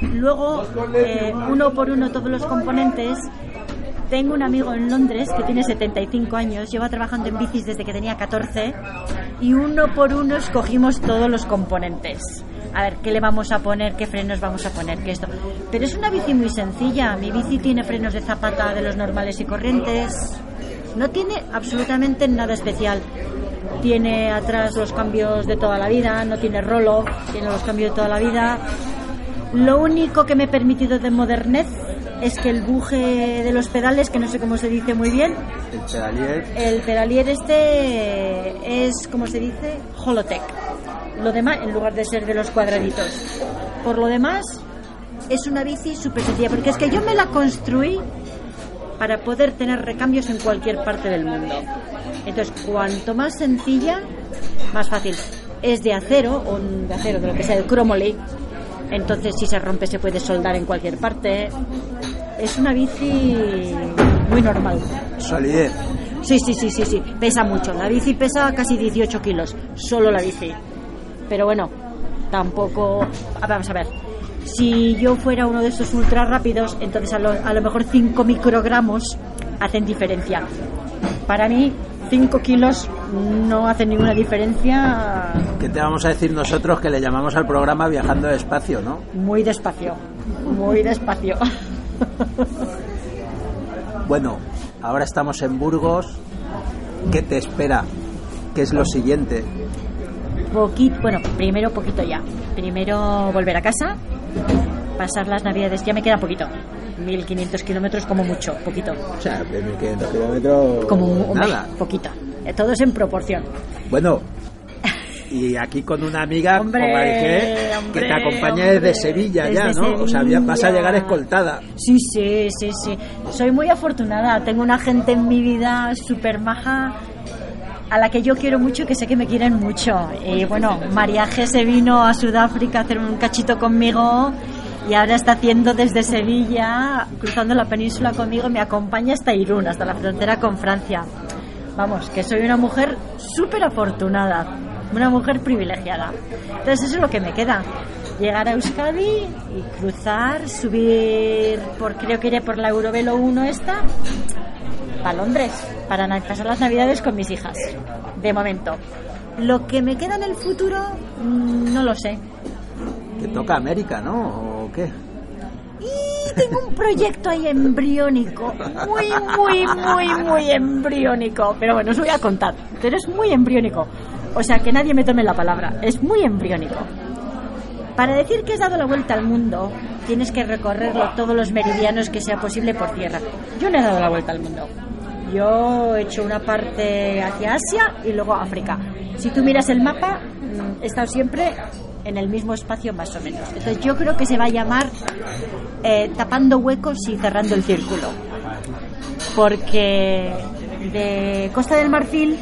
Luego, eh, uno por uno, todos los componentes. Tengo un amigo en Londres que tiene 75 años, lleva trabajando en bicis desde que tenía 14 y uno por uno escogimos todos los componentes. A ver, ¿qué le vamos a poner? ¿Qué frenos vamos a poner? ¿Qué esto? Pero es una bici muy sencilla. Mi bici tiene frenos de zapata de los normales y corrientes. No tiene absolutamente nada especial. Tiene atrás los cambios de toda la vida, no tiene rolo, tiene los cambios de toda la vida. Lo único que me he permitido de modernez es que el buje de los pedales, que no sé cómo se dice muy bien, El pedalier. el pedalier este es, como se dice, Holotech. Lo demás, en lugar de ser de los cuadraditos. Por lo demás, es una bici súper sencilla, porque es que yo me la construí para poder tener recambios en cualquier parte del mundo. Entonces, cuanto más sencilla, más fácil. Es de acero, o de acero, de lo que sea, de cromoly. Entonces, si se rompe, se puede soldar en cualquier parte. Es una bici muy normal. Solidez. Sí, sí, sí, sí, sí. Pesa mucho. La bici pesa casi 18 kilos. Solo la bici. Pero bueno, tampoco. Vamos a ver. Si yo fuera uno de esos ultra rápidos, entonces a lo, a lo mejor 5 microgramos hacen diferencia. Para mí, 5 kilos no hacen ninguna diferencia. ¿Qué te vamos a decir nosotros que le llamamos al programa Viajando Despacio, no? Muy despacio. Muy despacio. Bueno, ahora estamos en Burgos. ¿Qué te espera? ¿Qué es lo siguiente? Poquito, bueno, primero poquito ya. Primero volver a casa, pasar las navidades, ya me queda poquito. 1500 kilómetros como mucho, poquito. O sea, de 1500 kilómetros. Como un hombre, Nada. poquito. Eh, Todo es en proporción. Bueno, *laughs* y aquí con una amiga, Hombre, hombre, que te acompaña hombre, desde Sevilla ya, ¿no? O sea, vas a llegar escoltada. Sí, sí, sí, sí. Soy muy afortunada. Tengo una gente en mi vida súper maja a la que yo quiero mucho y que sé que me quieren mucho. Y bueno, María G se vino a Sudáfrica a hacer un cachito conmigo y ahora está haciendo desde Sevilla, cruzando la península conmigo, me acompaña hasta Irún, hasta la frontera con Francia. Vamos, que soy una mujer súper afortunada, una mujer privilegiada. Entonces eso es lo que me queda. Llegar a Euskadi y cruzar, subir por, creo que iré por la Eurovelo 1 esta, a Londres, para pasar las navidades con mis hijas, de momento. Lo que me queda en el futuro, mm, no lo sé. Que toca América, ¿no? ¿O qué? Y tengo un proyecto ahí embriónico, muy, muy, muy, muy embriónico. Pero bueno, os voy a contar, pero es muy embriónico. O sea, que nadie me tome la palabra, es muy embriónico. Para decir que has dado la vuelta al mundo, tienes que recorrerlo todos los meridianos que sea posible por tierra. Yo no he dado la vuelta al mundo. Yo he hecho una parte hacia Asia y luego África. Si tú miras el mapa, mm, he estado siempre en el mismo espacio más o menos. Entonces yo creo que se va a llamar eh, tapando huecos y cerrando el círculo. Porque de Costa del Marfil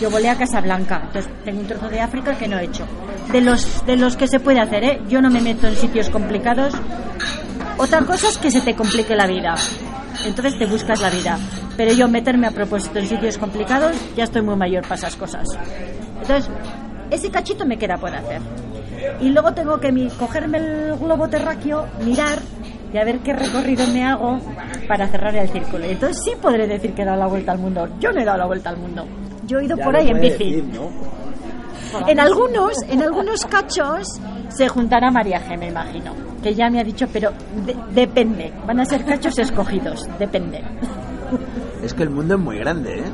yo volé a Casablanca. Entonces tengo un trozo de África que no he hecho. De los, de los que se puede hacer, ¿eh? Yo no me meto en sitios complicados. Otra cosa es que se te complique la vida. Entonces te buscas la vida. Pero yo meterme a propósito en sitios complicados, ya estoy muy mayor para esas cosas. Entonces, ese cachito me queda por hacer. Y luego tengo que mi- cogerme el globo terráqueo, mirar y a ver qué recorrido me hago para cerrar el círculo. Entonces sí podré decir que he dado la vuelta al mundo. Yo no he dado la vuelta al mundo. Yo he ido Ya por ahí en bici. decir, ¿no? En algunos, en algunos cachos se juntará María G, me imagino. Que ya me ha dicho, pero de- depende. Van a ser cachos escogidos, depende. Es que el mundo es muy grande, ¿eh?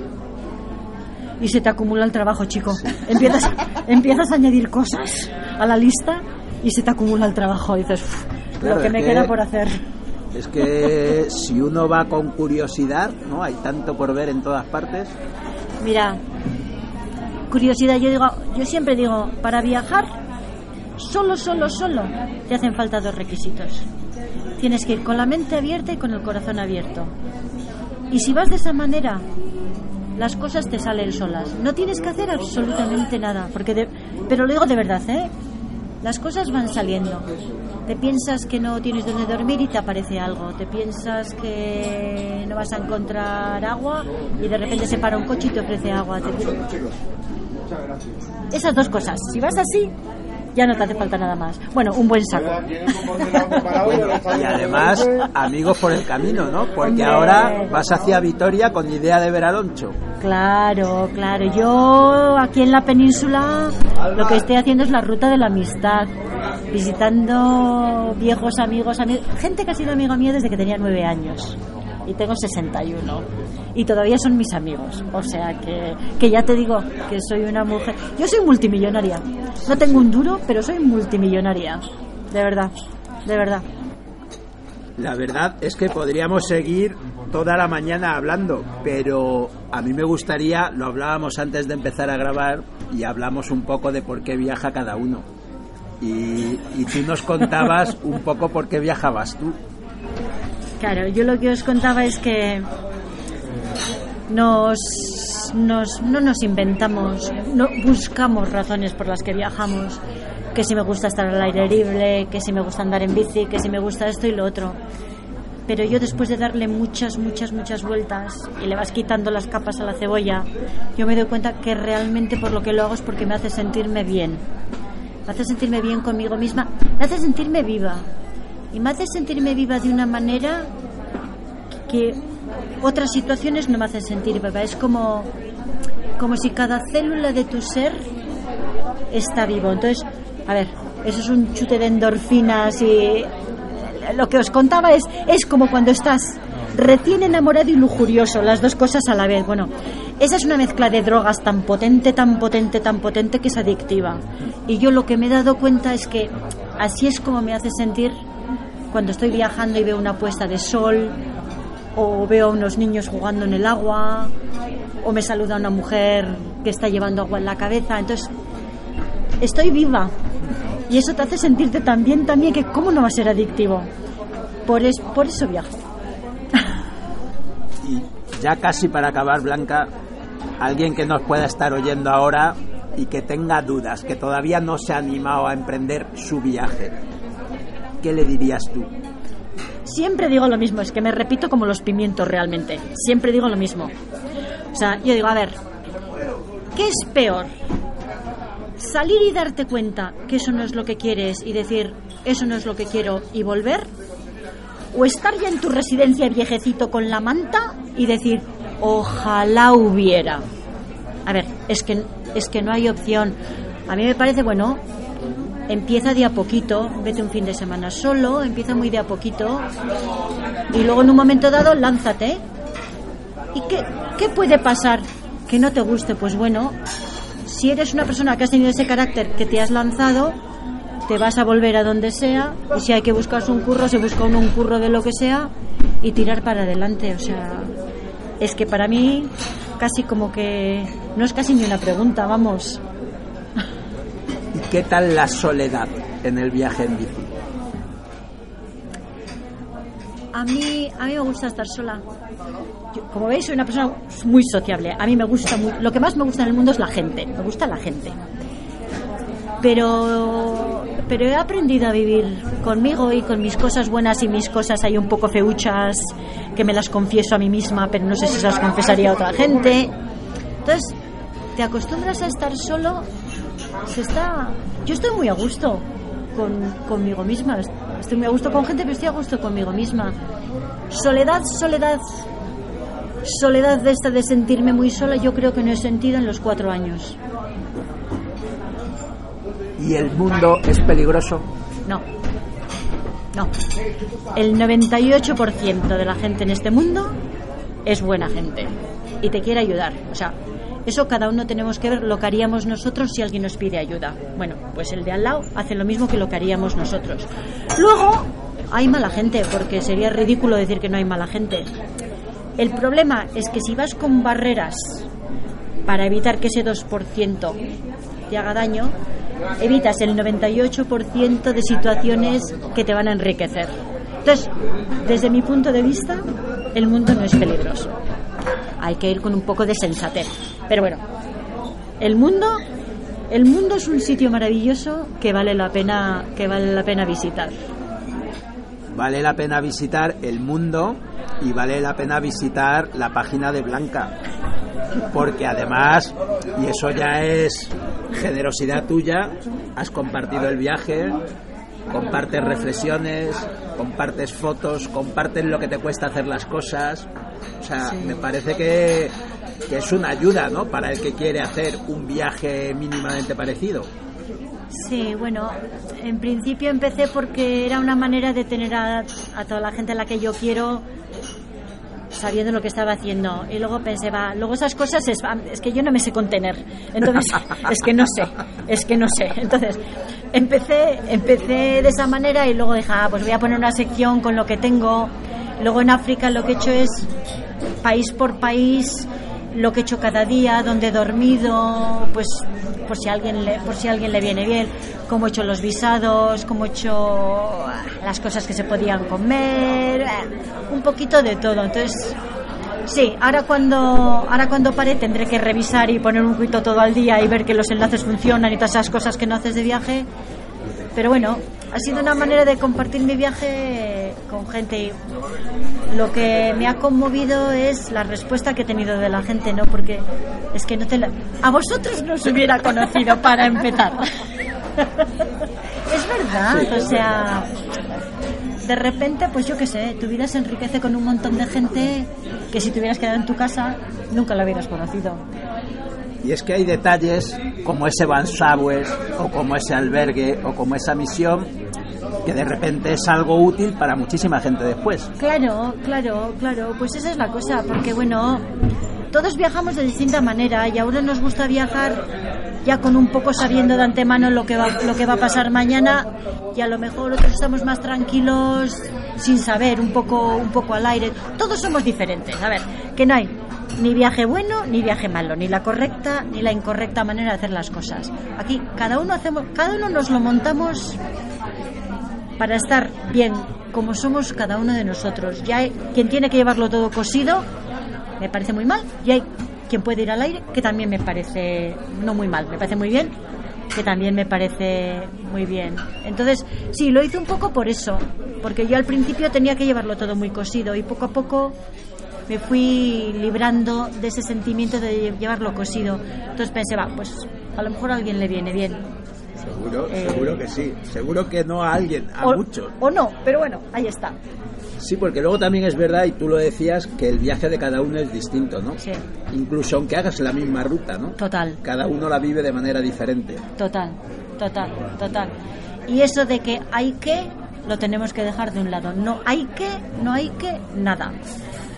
Y se te acumula el trabajo, chico. Empiezas, empiezas a añadir cosas a la lista y se te acumula el trabajo. Y dices, "Uf, Claro, lo que me que- queda por hacer. Es que si uno va con curiosidad, ¿no? Hay tanto por ver en todas partes. Mira, curiosidad, yo digo, yo siempre digo, para viajar, solo, solo, solo, te hacen falta dos requisitos. Tienes que ir con la mente abierta y con el corazón abierto. Y si vas de esa manera, las cosas te salen solas. No tienes que hacer absolutamente nada, porque de- pero lo digo de verdad, ¿eh? las cosas van saliendo. Te piensas que no tienes donde dormir y te aparece algo. Te piensas que no vas a encontrar agua y de repente se para un coche y te ofrece agua. Esas dos cosas. Si vas así, ya no te hace falta nada más. Bueno, un buen saco. Y además, amigos por el camino, ¿no? Porque Hombre. ahora vas hacia Vitoria con idea de ver a Loncho. Claro, claro. Yo aquí en la península lo que estoy haciendo es la ruta de la amistad, visitando viejos amigos, amigos gente que ha sido amiga mía desde que tenía nueve años y tengo 61 y todavía son mis amigos. O sea que, que ya te digo que soy una mujer. Yo soy multimillonaria. No tengo un duro, pero soy multimillonaria. De verdad, de verdad. La verdad es que podríamos seguir toda la mañana hablando, pero a mí me gustaría, lo hablábamos antes de empezar a grabar y hablamos un poco de por qué viaja cada uno. Y, y tú nos contabas *laughs* un poco por qué viajabas tú. Claro, yo lo que os contaba es que nos, nos- no nos inventamos, no buscamos razones por las que viajamos, que si me gusta estar al aire libre, que si me gusta andar en bici, que si me gusta esto y lo otro. Pero yo después de darle muchas, muchas, muchas vueltas y le vas quitando las capas a la cebolla, yo me doy cuenta que realmente por lo que lo hago es porque me hace sentirme bien. Me hace sentirme bien conmigo misma, me hace sentirme viva. Y me hace sentirme viva de una manera que otras situaciones no me hacen sentir viva. Es como, como si cada célula de tu ser está vivo. Entonces, a ver, eso es un chute de endorfinas y lo que os contaba es, es como cuando estás recién enamorado y lujurioso, las dos cosas a la vez. Bueno, esa es una mezcla de drogas tan potente, tan potente, tan potente que es adictiva. Y yo lo que me he dado cuenta es que así es como me hace sentir cuando estoy viajando y veo una puesta de sol, o veo a unos niños jugando en el agua, o me saluda una mujer que está llevando agua en la cabeza. Entonces, estoy viva. Y eso te hace sentirte tan bien también que cómo no va a ser adictivo. Por, es, por eso viajo. Y ya casi para acabar, Blanca, alguien que nos pueda estar oyendo ahora y que tenga dudas, que todavía no se ha animado a emprender su viaje, ¿qué le dirías tú? Siempre digo lo mismo, es que me repito como los pimientos realmente. Siempre digo lo mismo. O sea, yo digo, a ver, ¿qué es peor? Salir y darte cuenta que eso no es lo que quieres y decir, eso no es lo que quiero y volver. O estar ya en tu residencia viejecito con la manta y decir, ojalá hubiera. A ver, es que, es que no hay opción. A mí me parece, bueno, empieza de a poquito, vete un fin de semana solo, empieza muy de a poquito y luego en un momento dado lánzate. ¿Y qué, qué puede pasar? Que no te guste, pues bueno, si eres una persona que has tenido ese carácter que te has lanzado, te vas a volver a donde sea y si hay que buscarse un curro, se busca un curro de lo que sea y tirar para adelante. O sea, es que para mí casi como que no es casi ni una pregunta, vamos. ¿Y qué tal la soledad en el viaje en bici? A mí, a mí me gusta estar sola. Yo, como veis, soy una persona muy sociable. A mí me gusta muy, lo que más me gusta en el mundo es la gente. Me gusta la gente. Pero, pero he aprendido a vivir conmigo y con mis cosas buenas y mis cosas hay un poco feuchas que me las confieso a mí misma, pero no sé si se las confesaría a otra gente. Entonces, te acostumbras a estar solo. Se está. Yo estoy muy a gusto con, conmigo misma. Estoy muy a gusto con gente, pero estoy a gusto conmigo misma. Soledad, soledad, soledad de esta de sentirme muy sola, yo creo que no he sentido en los cuatro años. ¿Y el mundo es peligroso? No. No. El 98% de la gente en este mundo es buena gente y te quiere ayudar. O sea, eso cada uno tenemos que ver lo que haríamos nosotros si alguien nos pide ayuda. Bueno, pues el de al lado hace lo mismo que lo que haríamos nosotros. Luego, hay mala gente, porque sería ridículo decir que no hay mala gente. El problema es que si vas con barreras para evitar que ese 2% te haga daño, evitas el 98% de situaciones que te van a enriquecer. Entonces, desde mi punto de vista, el mundo no es peligroso. Hay que ir con un poco de sensatez. Pero bueno, el mundo El mundo es un sitio maravilloso que vale la pena, que vale la pena visitar. Vale la pena visitar el mundo y vale la pena visitar la página de Blanca. Porque además, y eso ya es generosidad tuya, has compartido el viaje, compartes reflexiones, compartes fotos, compartes lo que te cuesta hacer las cosas. O sea, me parece que, que es una ayuda, ¿no? Para el que quiere hacer un viaje mínimamente parecido. Sí, bueno, en principio empecé porque era una manera de tener a, a toda la gente a la que yo quiero sabiendo lo que estaba haciendo. Y luego pensé, va, luego esas cosas es, es que yo no me sé contener. Entonces, *laughs* es que no sé, es que no sé. Entonces, empecé, empecé de esa manera y luego dije, ah, pues voy a poner una sección con lo que tengo. Luego en África lo que he hecho es país por país lo que he hecho cada día, dónde he dormido, pues por si alguien le, por si alguien le viene bien, cómo he hecho los visados, cómo he hecho las cosas que se podían comer, eh, un poquito de todo. Entonces, sí, ahora cuando ahora cuando pare tendré que revisar y poner un poquito todo al día y ver que los enlaces funcionan y todas esas cosas que no haces de viaje. Pero bueno, ha sido una manera de compartir mi viaje con gente y lo que me ha conmovido es la respuesta que he tenido de la gente, ¿no? Porque es que no te la... A vosotros no os hubiera conocido para empezar. *laughs* es verdad, o sea, de repente, pues yo qué sé, tu vida se enriquece con un montón de gente que si te hubieras quedado en tu casa nunca la hubieras conocido. Y es que hay detalles como ese Van Sabes o como ese albergue o como esa misión que de repente es algo útil para muchísima gente después. Claro, claro, claro, pues esa es la cosa, porque bueno, todos viajamos de distinta manera y a uno nos gusta viajar ya con un poco sabiendo de antemano lo que va, lo que va a pasar mañana y a lo mejor otros estamos más tranquilos sin saber, un poco, un poco al aire. Todos somos diferentes, a ver, que no hay ni viaje bueno ni viaje malo, ni la correcta ni la incorrecta manera de hacer las cosas. Aquí cada uno hacemos, cada uno nos lo montamos para estar bien como somos cada uno de nosotros. Ya hay quien tiene que llevarlo todo cosido, me parece muy mal, y hay quien puede ir al aire, que también me parece no muy mal, me parece muy bien, que también me parece muy bien. Entonces, sí, lo hice un poco por eso, porque yo al principio tenía que llevarlo todo muy cosido y poco a poco me fui librando de ese sentimiento de llevarlo cosido. Entonces pensé, va, pues a lo mejor a alguien le viene bien. Seguro, Eh, seguro que sí. Seguro que no a alguien, a o, muchos. o no, pero bueno, ahí está. Sí, porque luego también es verdad, y tú lo decías, que el viaje de cada uno es distinto, ¿no? Sí. Incluso aunque hagas la misma ruta, ¿no? Total. Cada uno la vive de manera diferente. Total, total, total. Y eso de que hay que, lo tenemos que dejar de un lado. No hay que, no hay que, nada.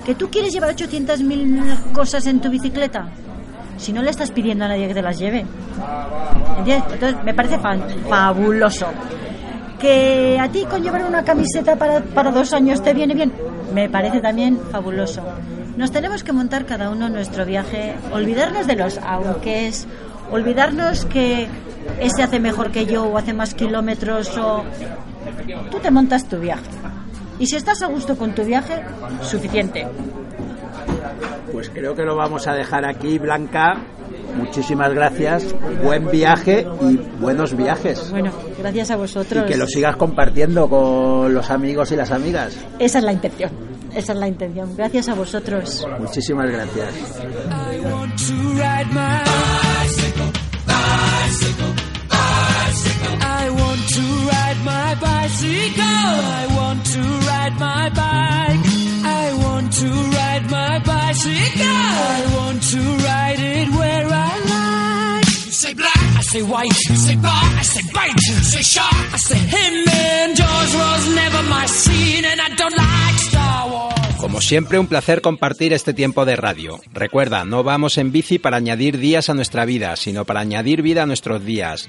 ¿Que tú quieres llevar 800.000 cosas en tu bicicleta? Si no le estás pidiendo a nadie que te las lleve. ¿Entiendes? Entonces me parece fabuloso. ¿Que a ti con llevar una camiseta para, para dos años te viene bien? Me parece también fabuloso. Nos tenemos que montar cada uno nuestro viaje, olvidarnos de los aunques, olvidarnos que ese hace mejor que yo o hace más kilómetros o... Tú te montas tu viaje. Y si estás a gusto con tu viaje, suficiente. Pues creo que lo vamos a dejar aquí, Blanca. Muchísimas gracias, buen viaje y buenos viajes. Bueno, gracias a vosotros. Y que lo sigas compartiendo con los amigos y las amigas. Esa es la intención. Esa es la intención. Gracias a vosotros. Muchísimas gracias. I want to ride my bicycle, bicycle, bicycle. I want to ride my bike. I want to ride my bicycle. I want to ride it where I like. I say white. You say I say bite. You say shark, I say him. And was never my scene, and I don't like Star Wars. Como siempre, un placer compartir este tiempo de radio. Recuerda, no vamos en bici para añadir días a nuestra vida, sino para añadir vida a nuestros días.